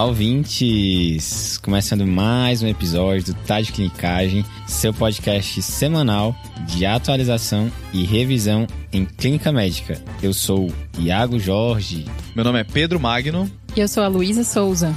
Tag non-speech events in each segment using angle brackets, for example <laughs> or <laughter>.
Olá, ouvintes! Começando mais um episódio do Tá de Clinicagem, seu podcast semanal de atualização e revisão em clínica médica. Eu sou Iago Jorge. Meu nome é Pedro Magno. E eu sou a Luísa Souza.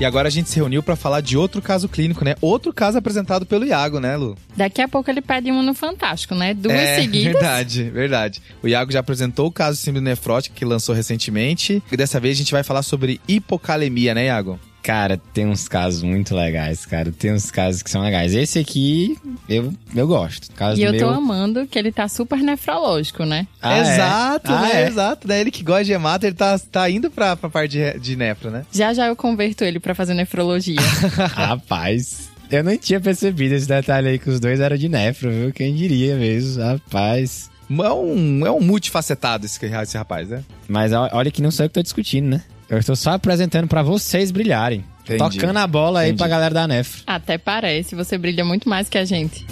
E agora a gente se reuniu para falar de outro caso clínico, né? Outro caso apresentado pelo Iago, né, Lu? Daqui a pouco ele pede um no Fantástico, né? Duas é, seguidas. <laughs> Verdade, verdade. O Iago já apresentou o caso de síndrome nefrótica que lançou recentemente. E dessa vez a gente vai falar sobre hipocalemia, né, Iago? Cara, tem uns casos muito legais, cara. Tem uns casos que são legais. Esse aqui, eu, eu gosto. Caso e eu meu... tô amando que ele tá super nefrológico, né? Ah, exato, é? né? Ah, é? Exato, né? Ele que gosta de hemato, ele tá, tá indo pra, pra parte de, de nefro, né? Já já eu converto ele pra fazer nefrologia. <laughs> Rapaz... Eu não tinha percebido esse detalhe aí que os dois eram de nefro, viu? Quem diria mesmo, rapaz. É um, é um multifacetado esse, esse rapaz, né? Mas olha que não sou eu que tô discutindo, né? Eu estou só apresentando para vocês brilharem. Entendi. Tocando a bola aí Entendi. pra galera da NEF. Até parece, você brilha muito mais que a gente.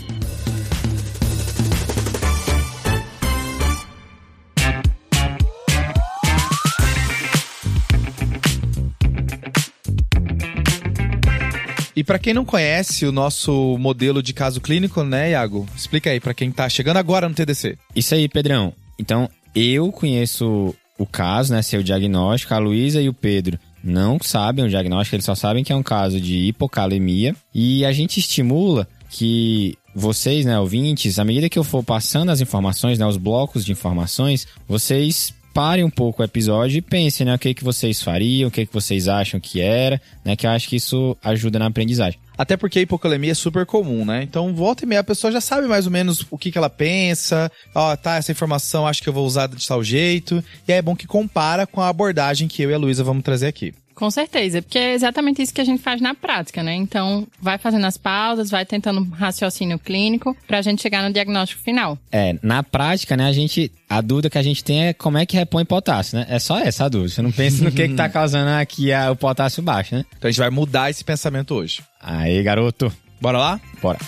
E para quem não conhece o nosso modelo de caso clínico, né, Iago? Explica aí para quem tá chegando agora no TDC. Isso aí, Pedrão. Então, eu conheço o caso, né, seu diagnóstico, a Luísa e o Pedro não sabem o diagnóstico, eles só sabem que é um caso de hipocalemia e a gente estimula que vocês, né, ouvintes, à medida que eu for passando as informações, né, os blocos de informações, vocês parem um pouco o episódio e pensem, né, o que, que vocês fariam, o que, que vocês acham que era, né, que eu acho que isso ajuda na aprendizagem. Até porque a hipocalemia é super comum, né? Então, volta e meia, a pessoa já sabe mais ou menos o que, que ela pensa. Ó, oh, tá, essa informação acho que eu vou usar de tal jeito. E aí é bom que compara com a abordagem que eu e a Luísa vamos trazer aqui. Com certeza, porque é exatamente isso que a gente faz na prática, né? Então, vai fazendo as pausas, vai tentando raciocínio clínico pra gente chegar no diagnóstico final. É, na prática, né, a gente. A dúvida que a gente tem é como é que repõe potássio, né? É só essa a dúvida. Você não pensa no que, que tá <laughs> causando aqui a, o potássio baixo, né? Então a gente vai mudar esse pensamento hoje. Aí, garoto. Bora lá? Bora.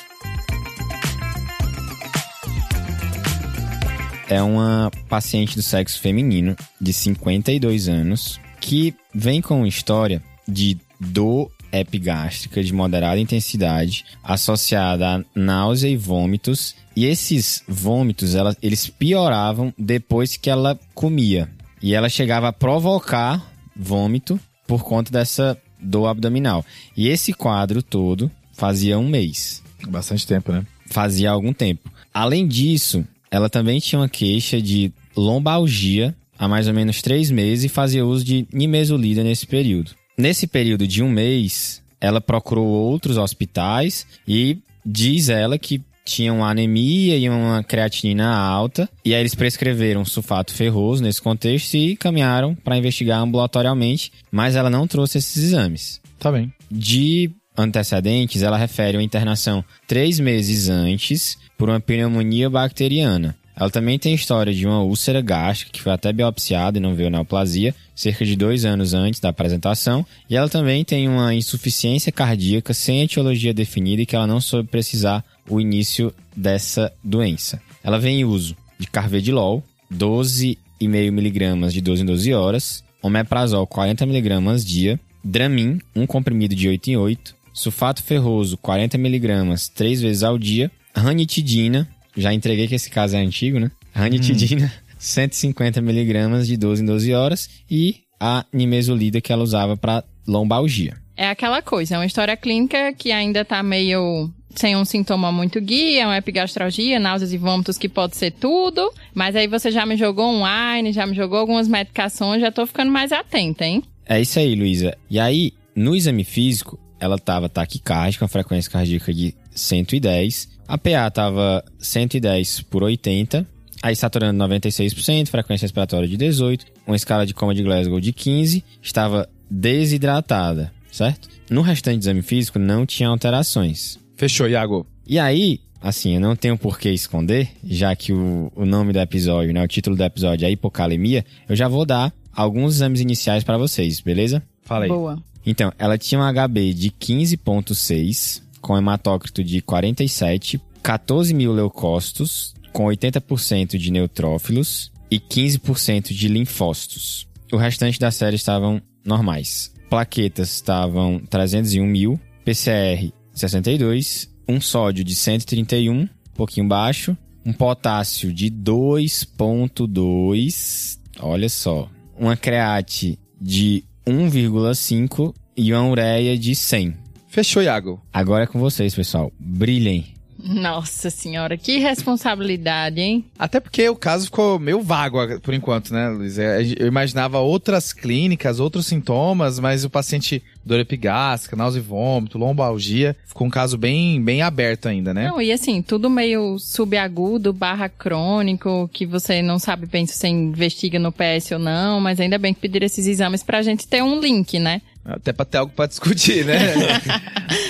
É uma paciente do sexo feminino de 52 anos que vem com uma história de dor epigástrica de moderada intensidade associada a náusea e vômitos. E esses vômitos, ela, eles pioravam depois que ela comia. E ela chegava a provocar vômito por conta dessa dor abdominal. E esse quadro todo fazia um mês. Bastante tempo, né? Fazia algum tempo. Além disso, ela também tinha uma queixa de lombalgia há mais ou menos três meses e fazia uso de nimesulida nesse período. Nesse período de um mês, ela procurou outros hospitais e diz ela que tinha uma anemia e uma creatinina alta, e aí eles prescreveram sulfato ferroso nesse contexto e caminharam para investigar ambulatorialmente, mas ela não trouxe esses exames. Tá bem. De antecedentes, ela refere uma internação três meses antes por uma pneumonia bacteriana. Ela também tem história de uma úlcera gástrica que foi até biopsiada e não veio neoplasia, cerca de dois anos antes da apresentação. E ela também tem uma insuficiência cardíaca sem etiologia definida e que ela não soube precisar o início dessa doença. Ela vem em uso de carvedilol, 12,5mg de 12 em 12 horas, omeprazol 40mg dia, Dramin, um comprimido de 8 em 8, sulfato ferroso 40mg 3 vezes ao dia, ranitidina, já entreguei que esse caso é antigo, né? Ranitidina, hum. 150 miligramas de 12 em 12 horas e a nimesulida que ela usava para lombalgia. É aquela coisa, é uma história clínica que ainda tá meio sem um sintoma muito guia, uma epigastralgia, náuseas e vômitos que pode ser tudo, mas aí você já me jogou um wine, já me jogou algumas medicações, já tô ficando mais atenta, hein? É isso aí, Luísa. E aí, no exame físico, ela tava taquicárdica, com frequência cardíaca de 110, a PA estava 110 por 80, aí saturando 96%, frequência respiratória de 18, uma escala de coma de Glasgow de 15, estava desidratada, certo? No restante do exame físico não tinha alterações. Fechou, Iago. E aí, assim, eu não tenho por que esconder, já que o, o nome do episódio, né, o título do episódio é hipocalemia, eu já vou dar alguns exames iniciais para vocês, beleza? Fala aí. Boa. Então, ela tinha um HB de 15.6, com hematócrito de 47, 14 mil leucócitos, com 80% de neutrófilos e 15% de linfócitos. O restante da série estavam normais. Plaquetas estavam 301 mil, PCR 62, um sódio de 131, um pouquinho baixo, um potássio de 2.2, olha só, uma create de 1,5 e uma ureia de 100. Fechou, Iago. Agora é com vocês, pessoal. Brilhem. Nossa senhora, que responsabilidade, hein? Até porque o caso ficou meio vago por enquanto, né, Luiz? É, Eu imaginava outras clínicas, outros sintomas, mas o paciente dor epigástrica, náusea e vômito, lombalgia, ficou um caso bem, bem aberto ainda, né? Não, e assim, tudo meio subagudo, barra crônico, que você não sabe bem se você investiga no PS ou não, mas ainda bem que pediram esses exames pra gente ter um link, né? Até pra ter algo pra discutir, né? <laughs>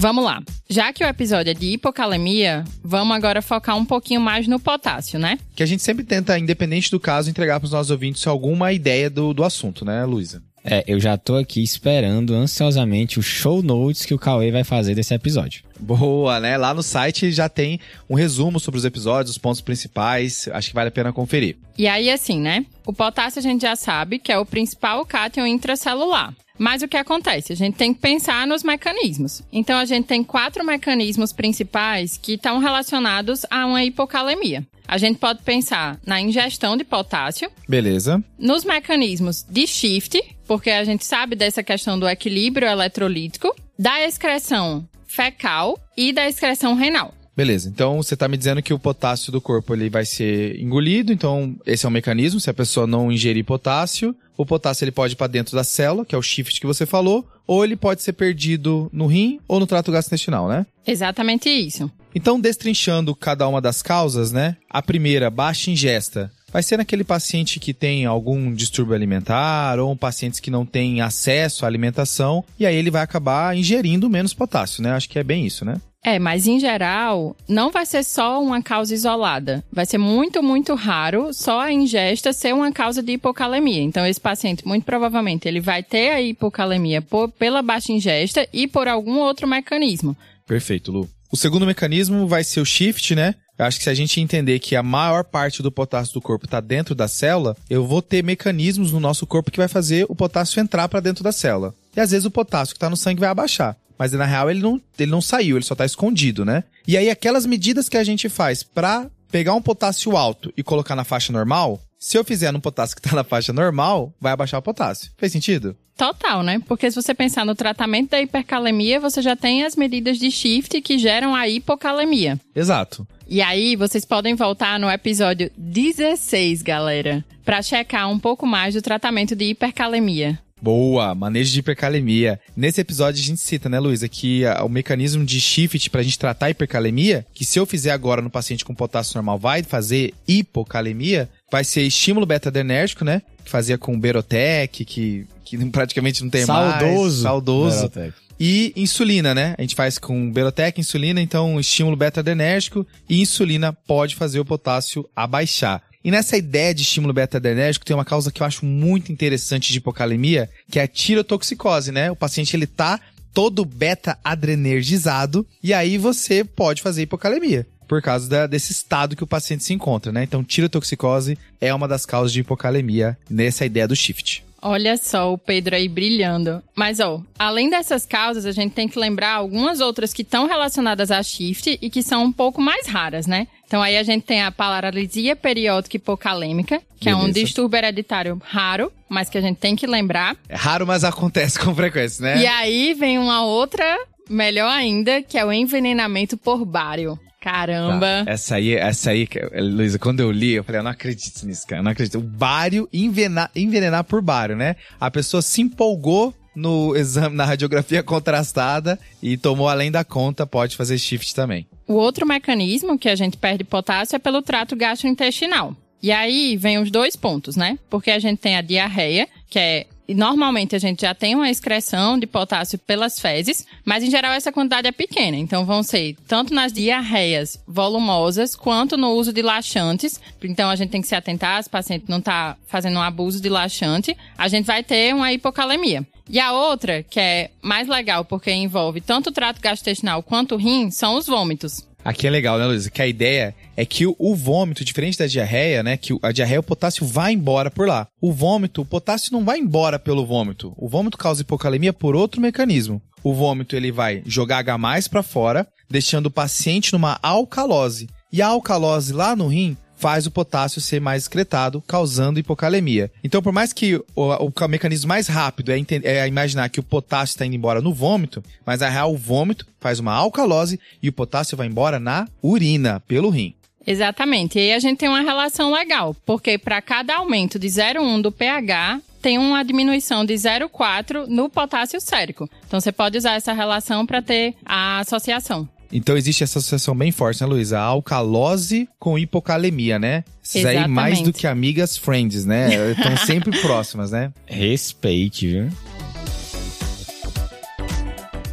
Vamos lá. Já que o episódio é de hipocalemia, vamos agora focar um pouquinho mais no potássio, né? que a gente sempre tenta, independente do caso, entregar pros nossos ouvintes alguma ideia do, do assunto, né, Luísa? É, eu já tô aqui esperando ansiosamente o show notes que o Cauê vai fazer desse episódio. Boa, né? Lá no site já tem um resumo sobre os episódios, os pontos principais. Acho que vale a pena conferir. E aí, assim, né? O potássio a gente já sabe que é o principal cátion intracelular. Mas o que acontece? A gente tem que pensar nos mecanismos. Então, a gente tem quatro mecanismos principais que estão relacionados a uma hipocalemia. A gente pode pensar na ingestão de potássio, Beleza. nos mecanismos de shift, porque a gente sabe dessa questão do equilíbrio eletrolítico, da excreção fecal e da excreção renal. Beleza. Então você tá me dizendo que o potássio do corpo ele vai ser engolido, então esse é um mecanismo. Se a pessoa não ingerir potássio, o potássio ele pode ir para dentro da célula, que é o shift que você falou, ou ele pode ser perdido no rim ou no trato gastrointestinal, né? Exatamente isso. Então, destrinchando cada uma das causas, né? A primeira, baixa ingesta, vai ser naquele paciente que tem algum distúrbio alimentar ou um paciente que não tem acesso à alimentação e aí ele vai acabar ingerindo menos potássio, né? Acho que é bem isso, né? É, mas em geral, não vai ser só uma causa isolada. Vai ser muito, muito raro só a ingesta ser uma causa de hipocalemia. Então, esse paciente, muito provavelmente, ele vai ter a hipocalemia por, pela baixa ingesta e por algum outro mecanismo. Perfeito, Lu. O segundo mecanismo vai ser o shift, né? Eu acho que se a gente entender que a maior parte do potássio do corpo está dentro da célula, eu vou ter mecanismos no nosso corpo que vai fazer o potássio entrar para dentro da célula. E às vezes o potássio que está no sangue vai abaixar. Mas na real ele não, ele não saiu, ele só está escondido, né? E aí aquelas medidas que a gente faz para pegar um potássio alto e colocar na faixa normal, se eu fizer no potássio que está na faixa normal, vai abaixar o potássio. Fez sentido? Total, né? Porque se você pensar no tratamento da hipercalemia, você já tem as medidas de shift que geram a hipocalemia. Exato. E aí, vocês podem voltar no episódio 16, galera, para checar um pouco mais do tratamento de hipercalemia. Boa, manejo de hipercalemia. Nesse episódio a gente cita, né, Luísa, que ah, o mecanismo de shift pra gente tratar a hipercalemia, que se eu fizer agora no paciente com potássio normal vai fazer hipocalemia, vai ser estímulo beta-adrenérgico, né? Que fazia com Berotec, que, que praticamente não tem mais. Saudoso. Saudoso. Berotec. E insulina, né? A gente faz com Berotec, insulina, então estímulo beta-adrenérgico e insulina pode fazer o potássio abaixar. E nessa ideia de estímulo beta-adrenérgico tem uma causa que eu acho muito interessante de hipocalemia, que é a tirotoxicose, né? O paciente ele tá todo beta-adrenergizado e aí você pode fazer hipocalemia. Por causa da- desse estado que o paciente se encontra, né? Então, tirotoxicose é uma das causas de hipocalemia nessa ideia do shift. Olha só o Pedro aí brilhando. Mas, ó, além dessas causas, a gente tem que lembrar algumas outras que estão relacionadas a shift e que são um pouco mais raras, né? Então aí a gente tem a paralisia periódica hipocalêmica, que é um Beleza. distúrbio hereditário raro, mas que a gente tem que lembrar. É raro, mas acontece com frequência, né? E aí vem uma outra, melhor ainda, que é o envenenamento por bário. Caramba! Tá. Essa aí, essa aí, que- Luísa, quando eu li, eu falei, eu não acredito nisso, cara, eu não acredito. O bário, envenenar, envenenar por bário, né? A pessoa se empolgou no exame, na radiografia contrastada e tomou além da conta, pode fazer shift também. O outro mecanismo que a gente perde potássio é pelo trato gastrointestinal. E aí vem os dois pontos, né? Porque a gente tem a diarreia, que é. Normalmente a gente já tem uma excreção de potássio pelas fezes, mas em geral essa quantidade é pequena. Então vão ser tanto nas diarreias volumosas quanto no uso de laxantes. Então a gente tem que se atentar se o paciente não está fazendo um abuso de laxante. A gente vai ter uma hipocalemia. E a outra, que é mais legal porque envolve tanto o trato gastrointestinal quanto o rim, são os vômitos. Aqui é legal, né, Luísa? Que a ideia é que o, vômito, diferente da diarreia, né? Que a diarreia, o potássio vai embora por lá. O vômito, o potássio não vai embora pelo vômito. O vômito causa hipocalemia por outro mecanismo. O vômito, ele vai jogar H+, pra fora, deixando o paciente numa alcalose. E a alcalose lá no rim faz o potássio ser mais excretado, causando hipocalemia. Então, por mais que o, o mecanismo mais rápido é, é imaginar que o potássio está indo embora no vômito, mas na real o vômito faz uma alcalose e o potássio vai embora na urina, pelo rim. Exatamente. E aí a gente tem uma relação legal, porque para cada aumento de 0,1 do pH, tem uma diminuição de 0,4 no potássio sérico. Então você pode usar essa relação para ter a associação. Então existe essa associação bem forte, né, Luísa? A alcalose com hipocalemia, né? Aí Exatamente. mais do que amigas friends, né? Estão <laughs> sempre próximas, né? Respeite, viu?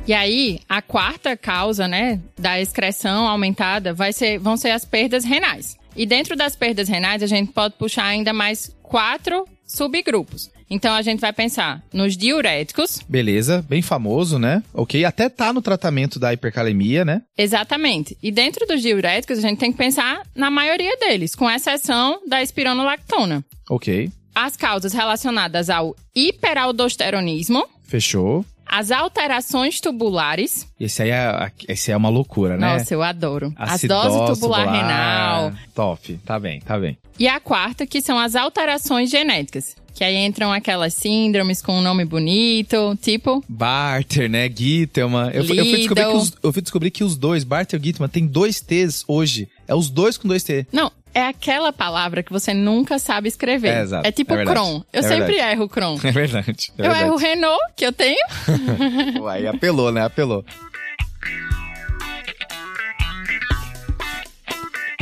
E aí, a quarta causa, né, da excreção aumentada vai ser, vão ser as perdas renais. E dentro das perdas renais, a gente pode puxar ainda mais quatro subgrupos. Então, a gente vai pensar nos diuréticos, Beleza, bem famoso, né? Ok, até tá no tratamento da hipercalemia, né? exatamente. E dentro dos diuréticos, a gente tem que pensar na maioria deles, com exceção da espironolactona. Ok, As causas relacionadas ao hiperaldosteronismo, fechou. As alterações tubulares. Esse aí é, esse é uma loucura, né? Nossa, eu adoro. Acidose Acidose tubular renal. Top, tá bem, tá bem. E a quarta, que são as alterações genéticas. Que aí entram aquelas síndromes com um nome bonito, tipo. Barter, né? Gittelman. Eu, fui- eu fui descobrir que os, eu fui descobrir que os dois, Barter e Gittelman, tem dois T's hoje. É os dois com dois T. Não, é aquela palavra que você nunca sabe escrever. É, exato. É tipo É verdade. Cron. Eu É sempre verdade. erro <laughs> Cron. É verdade. É Eu erro Renault, que eu tenho. <laughs> <laughs> Aí apelou, né? Apelou.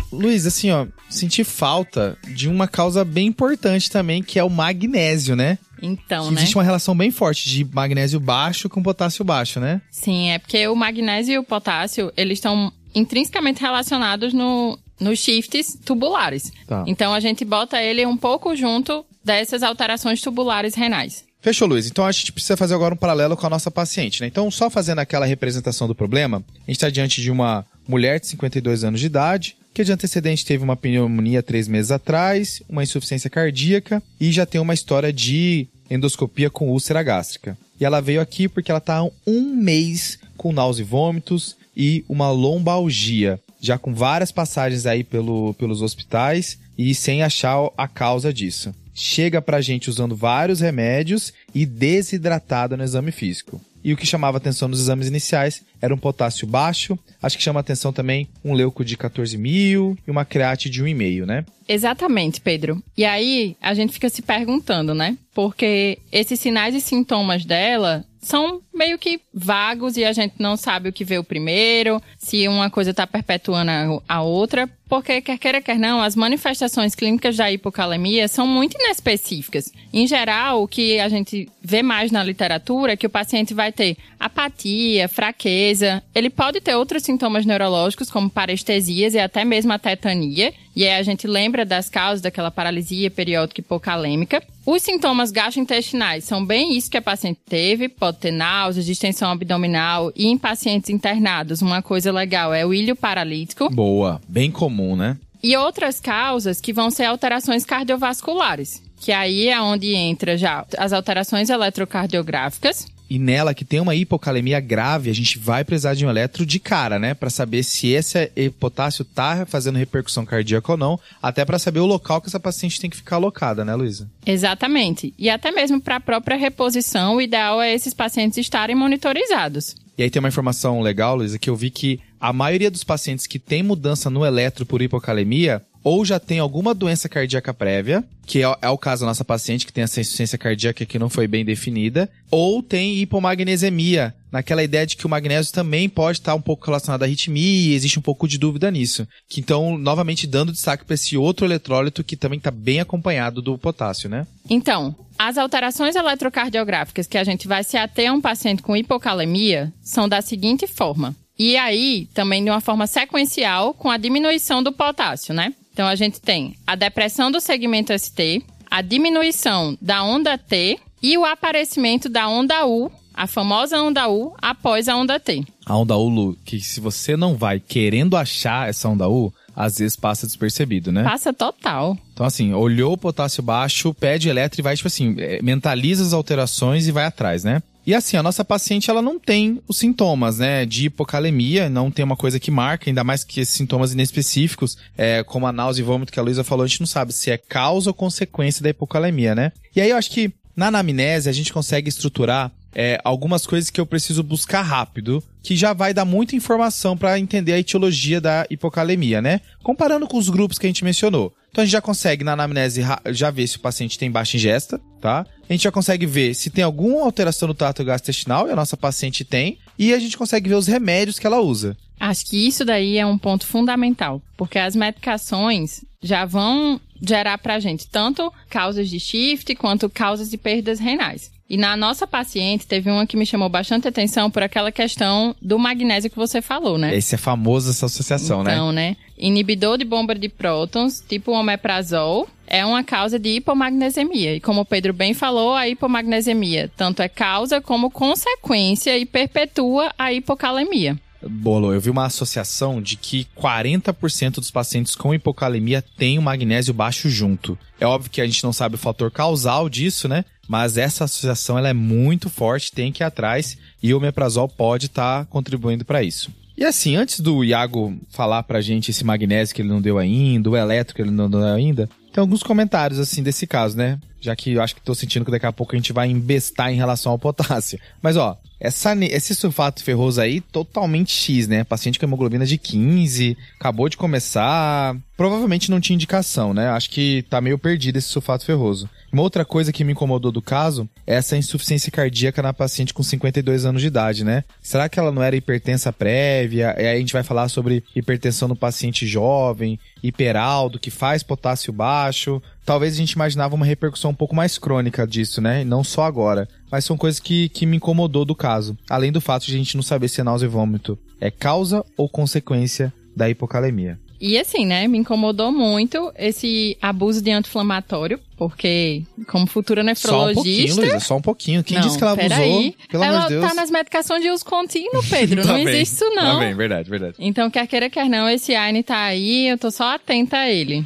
Luiz, assim, ó, senti falta de uma causa bem importante também, que é o magnésio, né? Então, né? existe uma relação bem forte de magnésio baixo com potássio baixo, né? Sim, é porque o magnésio e o potássio, eles estão intrinsecamente relacionados no, nos shifts tubulares. Tá. Então a gente bota ele um pouco junto dessas alterações tubulares renais. Fechou, Luiz. Então a gente precisa fazer agora um paralelo com a nossa paciente, né? Então, só fazendo aquela representação do problema, a gente está diante de uma mulher de 52 anos de idade, que de antecedente teve uma pneumonia três meses atrás, uma insuficiência cardíaca e já tem uma história de endoscopia com úlcera gástrica. E ela veio aqui porque ela está há um mês com náusea e vômitos e uma lombalgia, já com várias passagens aí pelo, pelos hospitais e sem achar a causa disso chega pra gente usando vários remédios e desidratada no exame físico. E o que chamava atenção nos exames iniciais era um potássio baixo, acho que chama atenção também um leuco de 14 mil e uma create de 1,5, né? Exatamente, Pedro. E aí a gente fica se perguntando, né? Porque esses sinais e sintomas dela são meio que vagos e a gente não sabe o que veio primeiro, se uma coisa está perpetuando a- a outra, porque quer queira quer não, as manifestações clínicas da hipocalemia são muito inespecíficas. Em geral, o que a gente vê mais na literatura é que o paciente vai ter apatia, fraqueza, ele pode ter outros sintomas neurológicos como parestesias e até mesmo a tetania, e aí a gente lembra das causas daquela paralisia periódica hipocalêmica. Os sintomas gastrointestinais são bem isso que a paciente teve, pode ter náuseas, distensão abdominal e em pacientes internados, uma coisa legal é o ilho paralítico. Boa, bem comum, né? E outras causas que vão ser alterações cardiovasculares, que aí é onde entra já as alterações eletrocardiográficas. E nela que tem uma hipocalemia grave, a gente vai precisar de um eletro de cara, né? Pra saber se esse potássio tá fazendo repercussão cardíaca ou não, até pra saber o local que essa paciente tem que ficar alocada, né, Luísa? Exatamente. E até mesmo para a própria reposição, o ideal é esses pacientes estarem monitorizados. E aí tem uma informação legal, Luísa, que eu vi que a maioria dos pacientes que tem mudança no eletro por hipocalemia ou já tem alguma doença cardíaca prévia, que é, é o caso da nossa paciente que tem essa insuficiência cardíaca que não foi bem definida, ou tem hipomagnesemia, naquela ideia de que o magnésio também pode estar um pouco relacionado à arritmia, e existe um pouco de dúvida nisso. Que então, novamente dando destaque para esse outro eletrólito que também está bem acompanhado do potássio, né? Então, as alterações eletrocardiográficas que a gente vai se ater a um paciente com hipocalemia são da seguinte forma. E aí, também de uma forma sequencial, com a diminuição do potássio, né? Então, a gente tem a depressão do segmento ST, a diminuição da onda T e o aparecimento da onda U a famosa onda U após a onda T. A onda U, Lu, que se você não vai querendo achar essa onda U, às vezes passa despercebido, né? Passa total. Então, assim, olhou o potássio baixo, pede eletro e vai, tipo assim, é, mentaliza as alterações e vai atrás, né? E assim, a nossa paciente, ela não tem os sintomas, né, de hipocalemia, não tem uma coisa que marca, ainda mais que esses sintomas inespecíficos, é, como a náusea e vômito que a Luísa falou, a gente não sabe se é causa ou consequência da hipocalemia, né? E aí eu acho que na anamnese a gente consegue estruturar é, algumas coisas que eu preciso buscar rápido, que já vai dar muita informação para entender a etiologia da hipocalemia, né? Comparando com os grupos que a gente mencionou. Então a gente já consegue na anamnese já ver se o paciente tem baixa ingesta, tá? A gente já consegue ver se tem alguma alteração no trato gastrointestinal, e a nossa paciente tem, e a gente consegue ver os remédios que ela usa. Acho que isso daí é um ponto fundamental, porque as medicações já vão gerar pra gente tanto causas de shift quanto causas de perdas renais. E na nossa paciente, teve uma que me chamou bastante atenção por aquela questão do magnésio que você falou, né? Esse é famoso, essa associação, então, né? Então, né? Inibidor de bomba de prótons, tipo o omeprazol, é uma causa de hipomagnesemia. E como o Pedro bem falou, a hipomagnesemia tanto é causa como consequência e perpetua a hipocalemia. Bolo, eu vi uma associação de que 40% dos pacientes com hipocalemia têm o magnésio baixo junto. É óbvio que a gente não sabe o fator causal disso, né? Mas essa associação ela é muito forte, tem que ir atrás e o omeprazol pode estar tá contribuindo para isso. E assim, antes do Iago falar pra gente esse magnésio que ele não deu ainda, o elétrico que ele não deu ainda, tem alguns comentários assim desse caso, né? Já que eu acho que tô sentindo que daqui a pouco a gente vai embestar em relação ao potássio. Mas ó, essa, esse sulfato ferroso aí, totalmente X, né? Paciente com hemoglobina de 15, acabou de começar. Provavelmente não tinha indicação, né? Acho que tá meio perdido esse sulfato ferroso. Uma outra coisa que me incomodou do caso é essa insuficiência cardíaca na paciente com 52 anos de idade, né? Será que ela não era hipertensa prévia? E aí a gente vai falar sobre hipertensão no paciente jovem, hiperaldo, que faz potássio baixo. Talvez a gente imaginava uma repercussão um pouco mais crônica disso, né? E não só agora. Mas são coisas que, que me incomodou do caso. Além do fato de a gente não saber se é náusea e vômito é causa ou consequência da hipocalemia. E assim, né, me incomodou muito esse abuso de anti-inflamatório, porque como futura nefrologista... Só um pouquinho, Luísa, só um pouquinho. Quem não, disse que ela abusou? Aí. Pelo ela amor de Deus. tá nas medicações de uso contínuo, <laughs> Pedro. tá não bem. existe isso, não. Tá bem, verdade, verdade. Então, quer queira, quer não, esse AINE tá aí, eu tô só atenta a ele.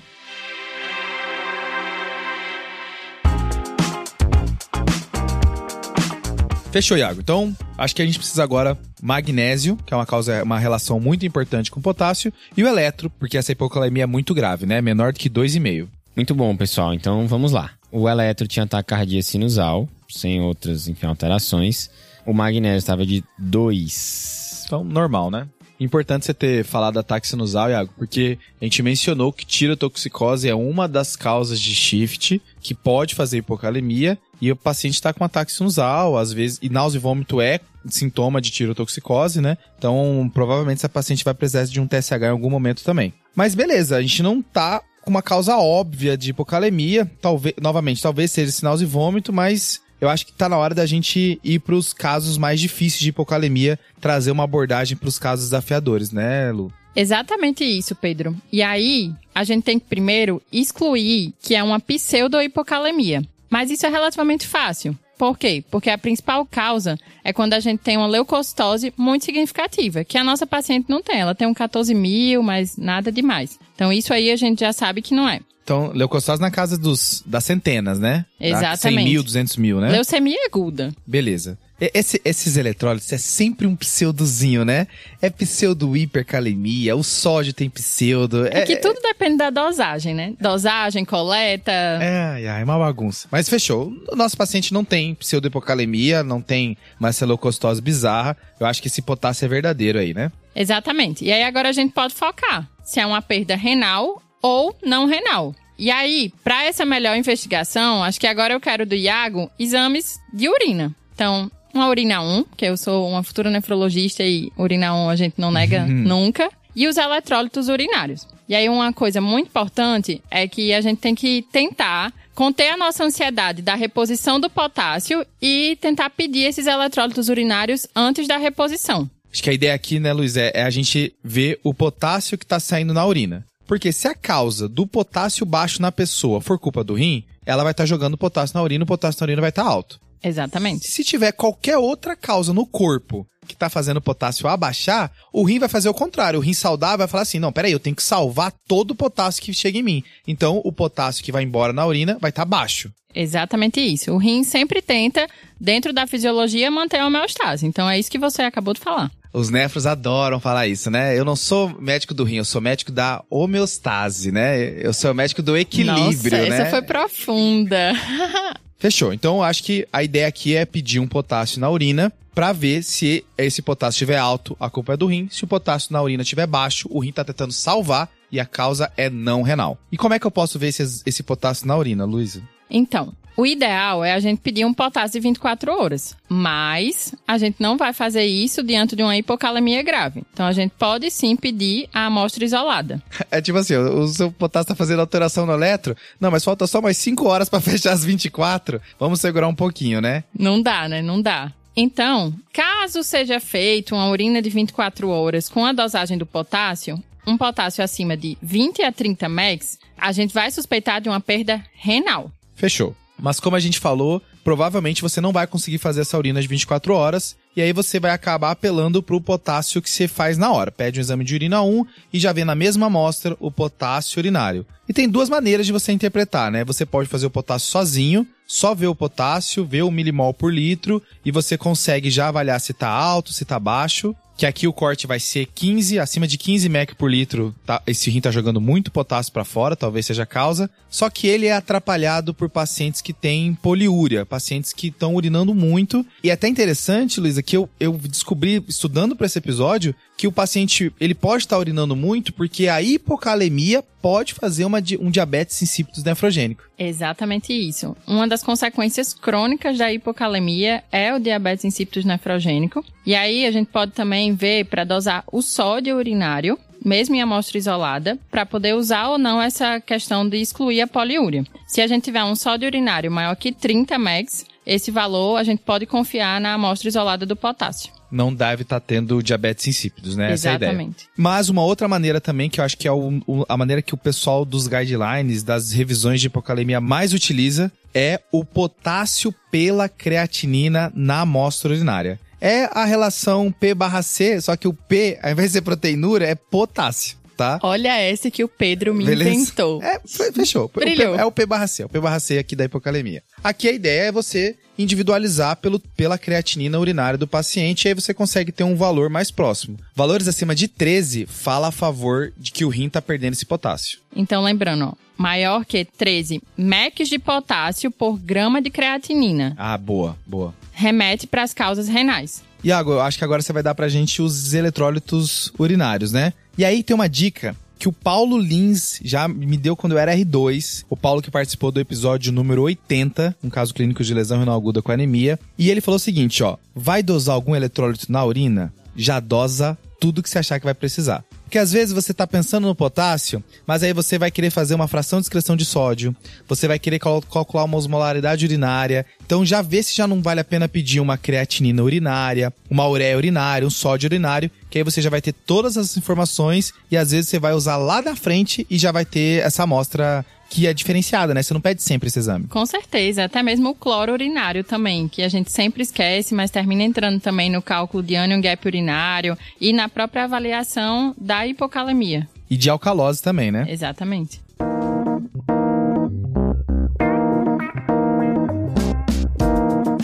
Fechou, Iago. Então, acho que a gente precisa agora magnésio, que é uma causa, uma relação muito importante com potássio, e o eletro, porque essa hipocalemia é muito grave, né? Menor do que 2,5. Muito bom, pessoal. Então, vamos lá. O eletro tinha taquicardia sinusal, sem outras, enfim, alterações. O magnésio estava de 2. Então, normal, né? Importante você ter falado ataque sinusal, Iago, porque a gente mencionou que tirotoxicose é uma das causas de shift que pode fazer hipocalemia e o paciente está com ataque sinusal, às vezes, e náusea e vômito é sintoma de tirotoxicose, né? Então, provavelmente essa paciente vai precisar de um TSH em algum momento também. Mas beleza, a gente não tá com uma causa óbvia de hipocalemia, talvez, novamente, talvez seja esse náusea e vômito, mas eu acho que tá na hora da gente ir para os casos mais difíceis de hipocalemia, trazer uma abordagem para os casos desafiadores, né, Lu? Exatamente isso, Pedro. E aí, a gente tem que primeiro excluir que é uma pseudo-hipocalemia. Mas isso é relativamente fácil. Por quê? Porque a principal causa é quando a gente tem uma leucocitose muito significativa, que a nossa paciente não tem. Ela tem um 14 mil, mas nada demais. Então, isso aí a gente já sabe que não é. Então, leucocitose na casa dos, das centenas, né? Exatamente. 100 mil, 200 mil, né? Leucemia aguda. Beleza. Esse, esses eletrólitos é sempre um pseudozinho, né? É pseudo hipercalemia, o sódio tem pseudo. É, é que tudo depende da dosagem, né? Dosagem, coleta. É, é, é uma bagunça. Mas fechou. O nosso paciente não tem pseudo hipocalemia, não tem uma celulocostose bizarra. Eu acho que esse potássio é verdadeiro aí, né? Exatamente. E aí agora a gente pode focar se é uma perda renal ou não renal. E aí, para essa melhor investigação, acho que agora eu quero do Iago exames de urina. Então, uma urina 1, que eu sou uma futura nefrologista e urina 1 a gente não nega uhum. nunca, e os eletrólitos urinários. E aí, uma coisa muito importante é que a gente tem que tentar conter a nossa ansiedade da reposição do potássio e tentar pedir esses eletrólitos urinários antes da reposição. Acho que a ideia aqui, né, Luiz, é, é a gente ver o potássio que está saindo na urina. Porque se a causa do potássio baixo na pessoa for culpa do rim, ela vai estar tá jogando potássio na urina, o potássio na urina vai estar tá alto. Exatamente. Se tiver qualquer outra causa no corpo que tá fazendo o potássio abaixar, o rim vai fazer o contrário. O rim saudável vai falar assim: não, peraí, eu tenho que salvar todo o potássio que chega em mim. Então, o potássio que vai embora na urina vai estar tá baixo. Exatamente isso. O rim sempre tenta, dentro da fisiologia, manter a homeostase. Então, é isso que você acabou de falar. Os nefros adoram falar isso, né? Eu não sou médico do rim, eu sou médico da homeostase, né? Eu sou médico do equilíbrio, Nossa, né? essa foi profunda. <laughs> Fechou. Então, eu acho que a ideia aqui é pedir um potássio na urina para ver se esse potássio estiver alto, a culpa é do rim. Se o potássio na urina estiver baixo, o rim tá tentando salvar e a causa é não renal. E como é que eu posso ver esse, esse potássio na urina, Luísa? Então, o ideal é a gente pedir um potássio de 24 horas, mas a gente não vai fazer isso diante de uma hipocalemia grave. Então a gente pode sim pedir a amostra isolada. É tipo assim, o seu potássio tá fazendo alteração no eletro, não, mas falta só mais 5 horas para <laughs> fechar as 24. Vamos segurar um pouquinho, né? Não dá, né? Não dá. Então, caso seja feito uma urina de 24 horas com a dosagem do potássio, um potássio acima de 20 a 30 megs, a gente vai suspeitar de uma perda renal. Fechou. Mas como a gente falou, provavelmente você não vai conseguir fazer essa urina de 24 horas, e aí você vai acabar apelando para o potássio que você faz na hora. Pede um exame de urina 1 e já vê na mesma amostra o potássio urinário. E tem duas maneiras de você interpretar, né? Você pode fazer o potássio sozinho, só ver o potássio, ver o milimol por litro, e você consegue já avaliar se tá alto, se tá baixo que aqui o corte vai ser 15, acima de 15 mEq por litro, tá? esse rim tá jogando muito potássio para fora, talvez seja a causa. Só que ele é atrapalhado por pacientes que têm poliúria, pacientes que estão urinando muito. E é até interessante, Luísa, que eu, eu descobri, estudando para esse episódio, que o paciente ele pode estar urinando muito porque a hipocalemia pode fazer uma, um diabetes insípidos nefrogênico. Exatamente isso. Uma das consequências crônicas da hipocalemia é o diabetes insípidos nefrogênico. E aí a gente pode também ver para dosar o sódio urinário, mesmo em amostra isolada, para poder usar ou não essa questão de excluir a poliúria. Se a gente tiver um sódio urinário maior que 30 megs, esse valor a gente pode confiar na amostra isolada do potássio não deve estar tá tendo diabetes insípidos, né? Exatamente. É Mas uma outra maneira também, que eu acho que é o, o, a maneira que o pessoal dos guidelines, das revisões de hipocalemia mais utiliza, é o potássio pela creatinina na amostra urinária. É a relação P barra C, só que o P, ao invés de ser proteinura, é potássio. Tá? Olha esse que o Pedro me Beleza. inventou. É, fechou. Brilhou. É o P barra C, é o P barra C aqui da hipocalemia. Aqui a ideia é você individualizar pelo, pela creatinina urinária do paciente, e aí você consegue ter um valor mais próximo. Valores acima de 13 fala a favor de que o rim está perdendo esse potássio. Então, lembrando, ó, maior que 13 MECs de potássio por grama de creatinina. Ah, boa, boa. Remete para as causas renais. Iago, eu acho que agora você vai dar pra gente os eletrólitos urinários, né? E aí tem uma dica que o Paulo Lins já me deu quando eu era R2. O Paulo que participou do episódio número 80, um caso clínico de lesão renal aguda com anemia. E ele falou o seguinte, ó. Vai dosar algum eletrólito na urina? Já dosa tudo que você achar que vai precisar. Porque às vezes você está pensando no potássio, mas aí você vai querer fazer uma fração de excreção de sódio, você vai querer cal calcular uma osmolaridade urinária. Então já vê se já não vale a pena pedir uma creatinina urinária, uma ureia urinária, um sódio urinário, que aí você já vai ter todas as informações e às vezes você vai usar lá na frente e já vai ter essa amostra que é diferenciada, né? Você não pede sempre esse exame. Com certeza, até mesmo o cloro urinário também, que a gente sempre esquece, mas termina entrando também no cálculo de anion gap urinário e na própria avaliação da hipocalemia. E de alcalose também, né? Exatamente.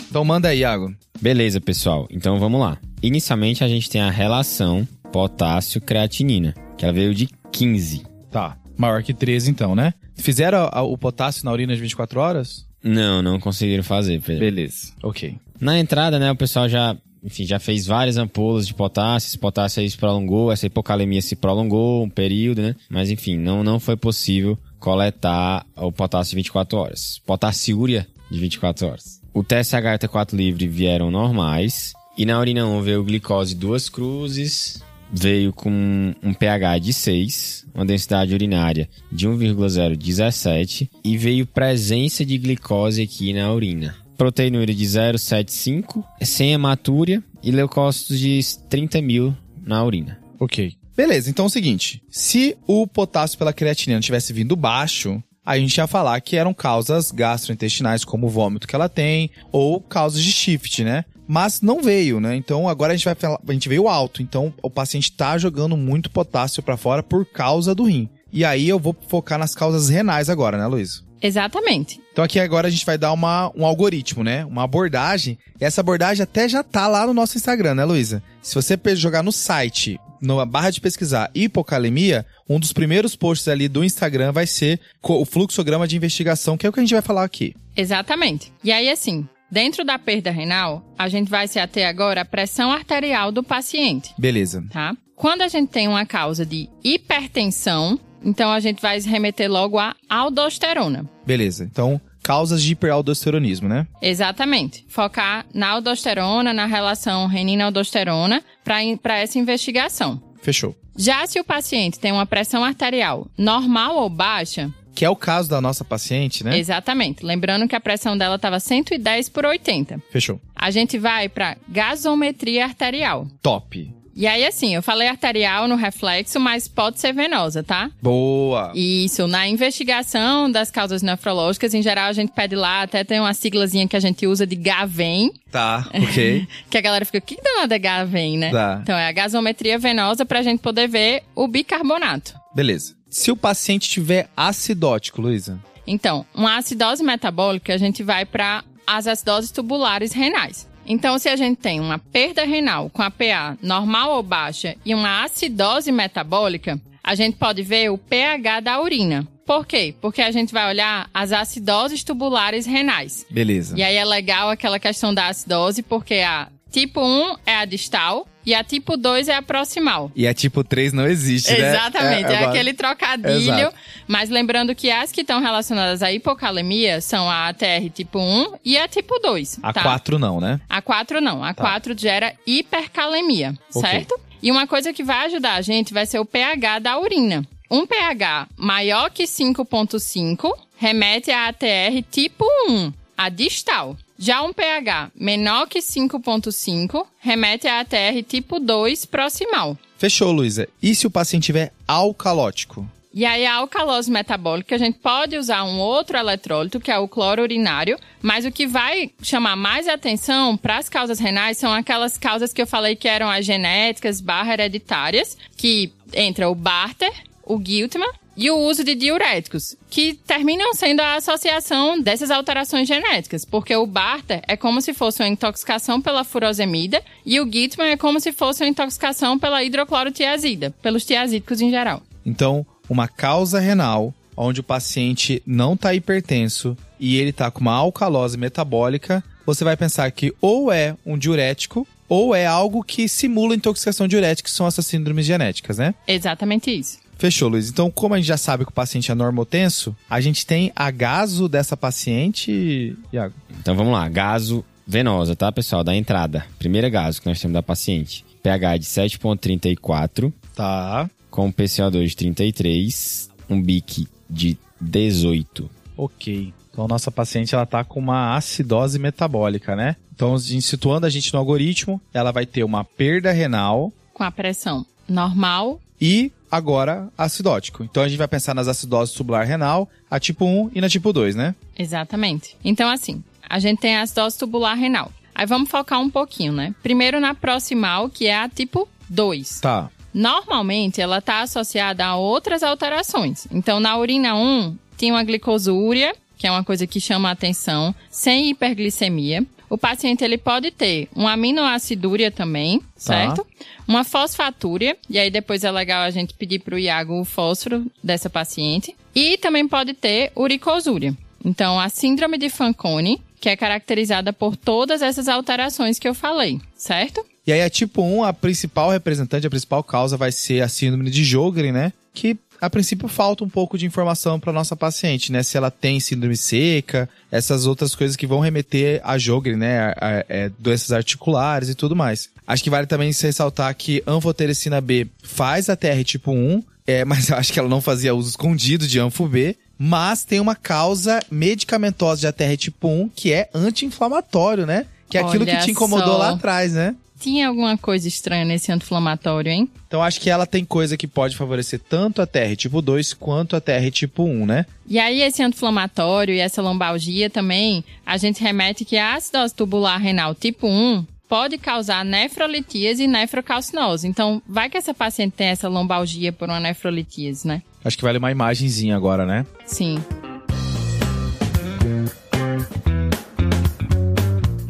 Então manda aí, Iago. Beleza, pessoal. Então vamos lá. Inicialmente a gente tem a relação potássio-creatinina, que ela veio de 15. Tá. Maior que 13, então, né? Fizeram a, o potássio na urina de 24 horas? Não, não conseguiram fazer, Pedro. Beleza, ok. Na entrada, né, o pessoal já, enfim, já fez várias ampolas de potássio, esse potássio aí se prolongou, essa hipocalemia se prolongou um período, né? Mas enfim, não, não foi possível coletar o potássio de 24 horas. Potassiúria de 24 horas. O TSH e T4 livre vieram normais. E na urina 1 veio glicose duas cruzes, veio com um pH de 6, uma densidade urinária de 1,017 e veio presença de glicose aqui na urina. Proteinúria de 0,75, sem hematúria e leucócitos de 30 mil na urina. Ok. Beleza, então é o seguinte: se o potássio pela creatinina tivesse vindo baixo, a gente ia falar que eram causas gastrointestinais, como o vômito que ela tem, ou causas de shift, né? Mas não veio, né? Então agora a gente vai falar, a gente veio alto, então o paciente tá jogando muito potássio para fora por causa do rim. E aí eu vou focar nas causas renais agora, né, Luiz? Exatamente. Então aqui agora a gente vai dar uma, um algoritmo, né? Uma abordagem. E essa abordagem até já tá lá no nosso Instagram, né, Luísa? Se você jogar no site, na barra de pesquisar hipocalemia, um dos primeiros posts ali do Instagram vai ser o fluxograma de investigação, que é o que a gente vai falar aqui. Exatamente. E aí, assim, Dentro da perda renal, a gente vai se ater agora à pressão arterial do paciente. Beleza. Tá? Quando a gente tem uma causa de hipertensão, então a gente vai remeter logo à aldosterona. Beleza. Então, causas de hiperaldosteronismo, né? Exatamente. Focar na aldosterona, na relação renina-aldosterona, para essa investigação. Fechou. Já se o paciente tem uma pressão arterial normal ou baixa, que é o caso da nossa paciente, né? Exatamente. Lembrando que a pressão dela estava 110 por 80. Fechou. A gente vai para gasometria arterial. Top. E aí, assim, eu falei arterial no reflexo, mas pode ser venosa, tá? Boa! Isso, na investigação das causas nefrológicas, em geral, a gente pede lá, até tem uma siglazinha que a gente usa de GAVEN. Tá, ok. <laughs> que a galera fica, que danada é GAVEN, né? Tá. Então, é a gasometria venosa pra gente poder ver o bicarbonato. Beleza. Se o paciente tiver acidótico, Luísa? Então, uma acidose metabólica, a gente vai para as acidoses tubulares renais. Então, se a gente tem uma perda renal com a PA normal ou baixa e uma acidose metabólica, a gente pode ver o pH da urina. Por quê? Porque a gente vai olhar as acidoses tubulares renais. Beleza. E aí é legal aquela questão da acidose, porque a tipo 1 é a distal, e a tipo 2 é a proximal. E a tipo 3 não existe, né? Exatamente, é, é, é aquele trocadilho. Exato. Mas lembrando que as que estão relacionadas à hipocalemia são a ATR tipo 1 e a tipo 2. A tá? 4 não, né? A 4 não. A tá. 4 gera hipercalemia, okay. certo? E uma coisa que vai ajudar a gente vai ser o pH da urina. Um pH maior que 5,5 remete a ATR tipo 1, a distal. Já um pH menor que 5,5 remete a ATR tipo 2 proximal. Fechou, Luísa. E se o paciente tiver alcalótico? E aí, a alcalose metabólica, a gente pode usar um outro eletrólito, que é o cloro urinário, mas o que vai chamar mais atenção para as causas renais são aquelas causas que eu falei que eram as genéticas barra hereditárias, que entra o Barter, o Giltman e o uso de diuréticos, que terminam sendo a associação dessas alterações genéticas, porque o Barter é como se fosse uma intoxicação pela furosemida e o Gitman é como se fosse uma intoxicação pela hidroclorotiazida, pelos tiazídicos em geral. Então, uma causa renal onde o paciente não está hipertenso e ele está com uma alcalose metabólica, você vai pensar que ou é um diurético ou é algo que simula intoxicação diurética, que são essas síndromes genéticas, né? Exatamente isso. Fechou, Luiz. Então, como a gente já sabe que o paciente é normotenso, a gente tem a gaso dessa paciente, Iago. Então vamos lá, gaso venosa, tá, pessoal? Da entrada. Primeira gaso que nós temos da paciente. pH de 7,34. Tá. Com PCO2 de 33. Um BIC de 18. Ok. Então, nossa paciente ela tá com uma acidose metabólica, né? Então, situando a gente no algoritmo, ela vai ter uma perda renal. Com a pressão normal. E agora acidótico. Então a gente vai pensar nas acidoses tubular renal, a tipo 1 e na tipo 2, né? Exatamente. Então, assim, a gente tem a acidose tubular renal. Aí vamos focar um pouquinho, né? Primeiro na proximal, que é a tipo 2. Tá. Normalmente ela está associada a outras alterações. Então, na urina 1, tem uma glicosúria, que é uma coisa que chama a atenção, sem hiperglicemia. O paciente ele pode ter uma aminoacidúria também, tá. certo? Uma fosfatúria, e aí depois é legal a gente pedir para o Iago o fósforo dessa paciente. E também pode ter uricosúria. Então, a síndrome de Fanconi, que é caracterizada por todas essas alterações que eu falei, certo? E aí, a tipo 1, a principal representante, a principal causa vai ser a síndrome de Jogren, né? Que a princípio falta um pouco de informação para nossa paciente, né? Se ela tem síndrome seca, essas outras coisas que vão remeter a Jogren, né? A, a, a, é, doenças articulares e tudo mais. Acho que vale também se ressaltar que anfotericina B faz a TR tipo 1, é, <laughs> mas eu acho que ela não fazia uso escondido de anfo B. Mas tem uma causa medicamentosa de ATR tipo 1 que é anti-inflamatório, né? Que é aquilo Olha que te incomodou só. lá atrás, né? Tinha alguma coisa estranha nesse anti-inflamatório, hein? Então acho que ela tem coisa que pode favorecer tanto a TR tipo 2 quanto a TR tipo 1, né? E aí, esse anti-inflamatório e essa lombalgia também, a gente remete que a acidose tubular renal tipo 1 pode causar nefrolitíase e nefrocalcinose. Então, vai que essa paciente tem essa lombalgia por uma nefrolitíase, né? Acho que vale uma imagenzinha agora, né? Sim.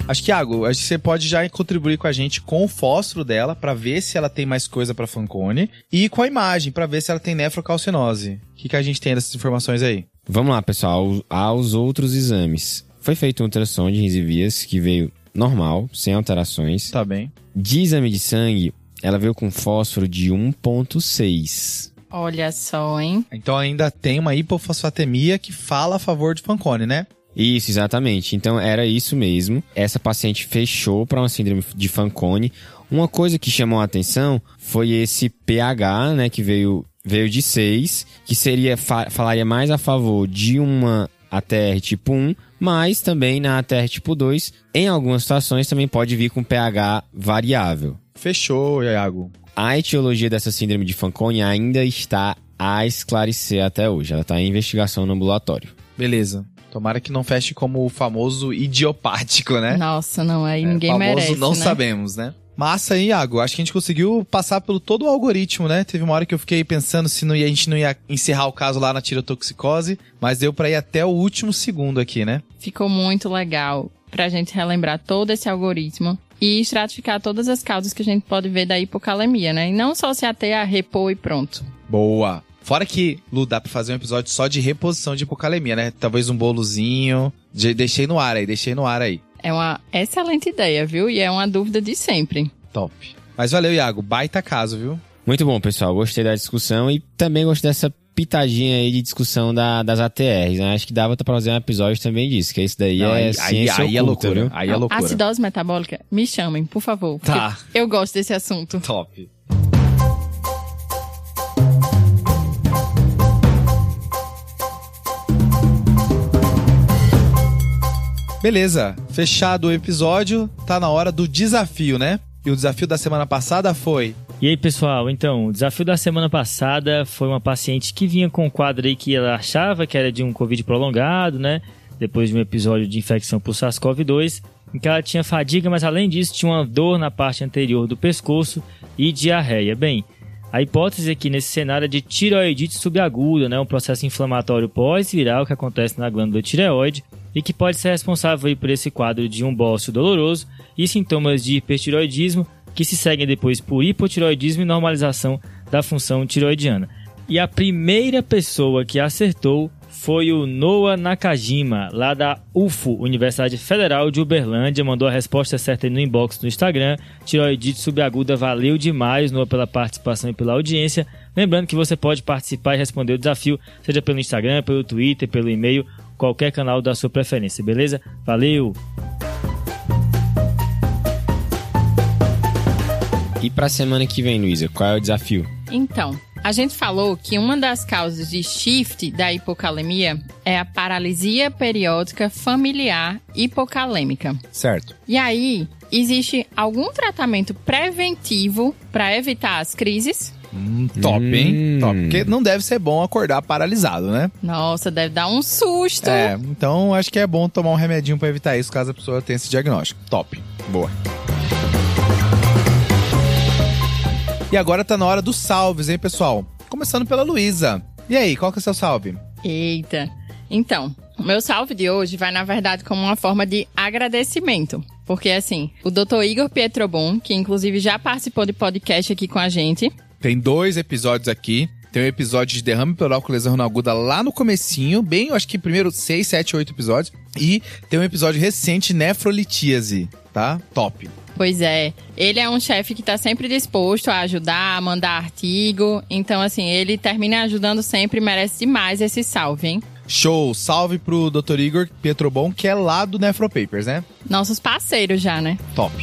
Acho que, Iago, acho que você pode já contribuir com a gente com o fósforo dela para ver se ela tem mais coisa para Fancone e com a imagem para ver se ela tem nefrocalcinose. O que, que a gente tem dessas informações aí? Vamos lá, pessoal, aos outros exames. Foi feito um ultrassom de rins e vias que veio normal, sem alterações. Tá bem. De exame de sangue, ela veio com fósforo de 1.6. Olha só, hein? Então ainda tem uma hipofosfatemia que fala a favor de Fancone, né? Isso, exatamente. Então era isso mesmo. Essa paciente fechou para uma síndrome de Fanconi. Uma coisa que chamou a atenção foi esse pH, né, que veio veio de 6, que seria fa falaria mais a favor de uma ATR tipo 1, mas também na ATR tipo 2, em algumas situações também pode vir com pH variável. Fechou, Iago. A etiologia dessa síndrome de Fanconi ainda está a esclarecer até hoje. Ela está em investigação no ambulatório. Beleza. Tomara que não feche como o famoso idiopático, né? Nossa, não, aí É, ninguém famoso merece, não né? sabemos, né? Massa, hein, Iago? Acho que a gente conseguiu passar pelo todo o algoritmo, né? Teve uma hora que eu fiquei pensando se não ia, a gente não ia encerrar o caso lá na tirotoxicose, mas deu pra ir até o último segundo aqui, né? Ficou muito legal pra gente relembrar todo esse algoritmo e estratificar todas as causas que a gente pode ver da hipocalemia, né? E não só se ater a repor e pronto. Boa! Fora que, Lu, dá pra fazer um episódio só de reposição de hipocalemia, né? Talvez um bolozinho. De- deixei no ar aí, deixei no ar aí. É uma excelente ideia, viu? E é uma dúvida de sempre. Top. Mas valeu, Iago. Baita caso, viu? Muito bom, pessoal. Gostei da discussão e também gostei dessa pitadinha aí de discussão da- das ATRs, né? Acho que dava pra fazer um episódio também disso, que isso daí Não, é aí, aí, ciência aí é oculta, loucura. viu? Aí é loucura. Acidose metabólica, me chamem, por favor. Tá. Eu gosto desse assunto. Top. Beleza, fechado o episódio, tá na hora do desafio, né? E o desafio da semana passada foi. E aí, pessoal, então, o desafio da semana passada foi uma paciente que vinha com um quadro aí que ela achava que era de um Covid prolongado, né? Depois de um episódio de infecção por SARS-CoV-2, em que ela tinha fadiga, mas além disso tinha uma dor na parte anterior do pescoço e diarreia. Bem, a hipótese aqui nesse cenário é de tireoidite subaguda, né? Um processo inflamatório pós-viral que acontece na glândula tireoide e que pode ser responsável por esse quadro de um bócio doloroso e sintomas de hipertireoidismo que se seguem depois por hipotireoidismo e normalização da função tireoidiana. E a primeira pessoa que acertou foi o Noah Nakajima, lá da UFO, Universidade Federal de Uberlândia, mandou a resposta certa aí no inbox no Instagram. Tiroidite subaguda, valeu demais, Noah, pela participação e pela audiência. Lembrando que você pode participar e responder o desafio, seja pelo Instagram, pelo Twitter, pelo e-mail, qualquer canal da sua preferência, beleza? Valeu! E pra semana que vem, Luísa, qual é o desafio? Então, a gente falou que uma das causas de shift da hipocalemia é a paralisia periódica familiar hipocalêmica. Certo. E aí, existe algum tratamento preventivo para evitar as crises? Hum, top, hein? Hum. Top. Porque não deve ser bom acordar paralisado, né? Nossa, deve dar um susto. É, então acho que é bom tomar um remedinho pra evitar isso caso a pessoa tenha esse diagnóstico. Top. Boa. E agora tá na hora dos salves, hein, pessoal? Começando pela Luísa. E aí, qual que é o seu salve? Eita. Então, o meu salve de hoje vai, na verdade, como uma forma de agradecimento. Porque, assim, o Dr. Igor Pietrobon, que inclusive já participou de podcast aqui com a gente, Tem dois episódios aqui. Tem um episódio de derrame pleural com lesão aguda lá no comecinho, bem, eu acho que primeiro 6, 7, 8 episódios. E tem um episódio recente, nefrolitíase, tá? Top. Pois é, ele é um chefe que tá sempre disposto a ajudar, a mandar artigo. Então, assim, ele termina ajudando sempre merece demais esse salve, hein? Show! Salve pro Dr. Igor Pietrobon, que é lá do Nefropapers, né? Nossos parceiros já, né? Top.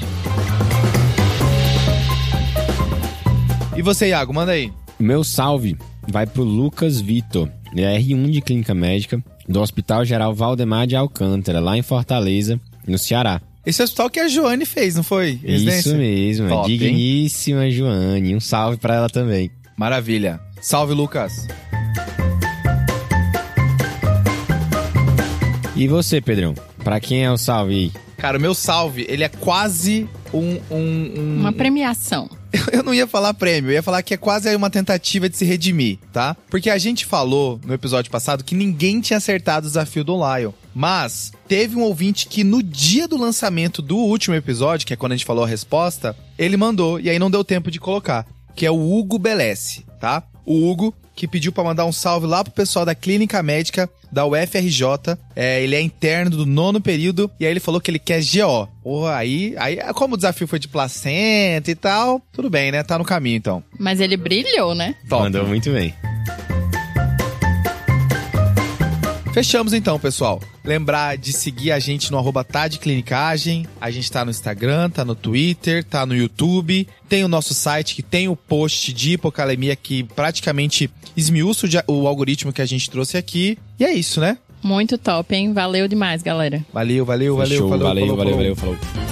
E você, Iago, manda aí. Meu salve vai pro Lucas Vitor. Ele é R1 de Clínica Médica do Hospital Geral Valdemar de Alcântara, lá em Fortaleza, no Ceará. Esse hospital que a Joane fez, não foi? Residência? Isso mesmo, Top, hein? digníssima Joane. Um salve pra ela também. Maravilha. Salve, Lucas. E você, Pedrão? Pra quem é o salve aí? Cara, o meu salve, ele é quase um... um, um- Uma premiação. <laughs> Eu não ia falar prêmio, eu ia falar que é quase uma tentativa de se redimir, tá? Porque a gente falou no episódio passado que ninguém tinha acertado o desafio do Lion. Mas teve um ouvinte que no dia do lançamento do último episódio, que é quando a gente falou a resposta, ele mandou e aí não deu tempo de colocar, que é o Hugo Belesse, tá? O Hugo que pediu pra mandar um salve lá pro pessoal da Clínica Médica da UFRJ. É, ele é interno do nono período e aí ele falou que ele quer GO. Porra, aí, aí, como o desafio foi de placenta e tal, tudo bem, né? Tá no caminho então. Mas ele brilhou, né? Top. Mandou muito bem. Fechamos então, pessoal. Lembrar de seguir a gente no arroba tá de clinicagem. A gente tá no Instagram, tá no Twitter, tá no YouTube. Tem o nosso site que tem o post de hipocalemia que praticamente esmiuça o algoritmo que a gente trouxe aqui. E é isso, né? Muito top, hein? Valeu demais, galera. Valeu, valeu, valeu, Fechou, falou, valeu, falou, valeu, falou. valeu, falou.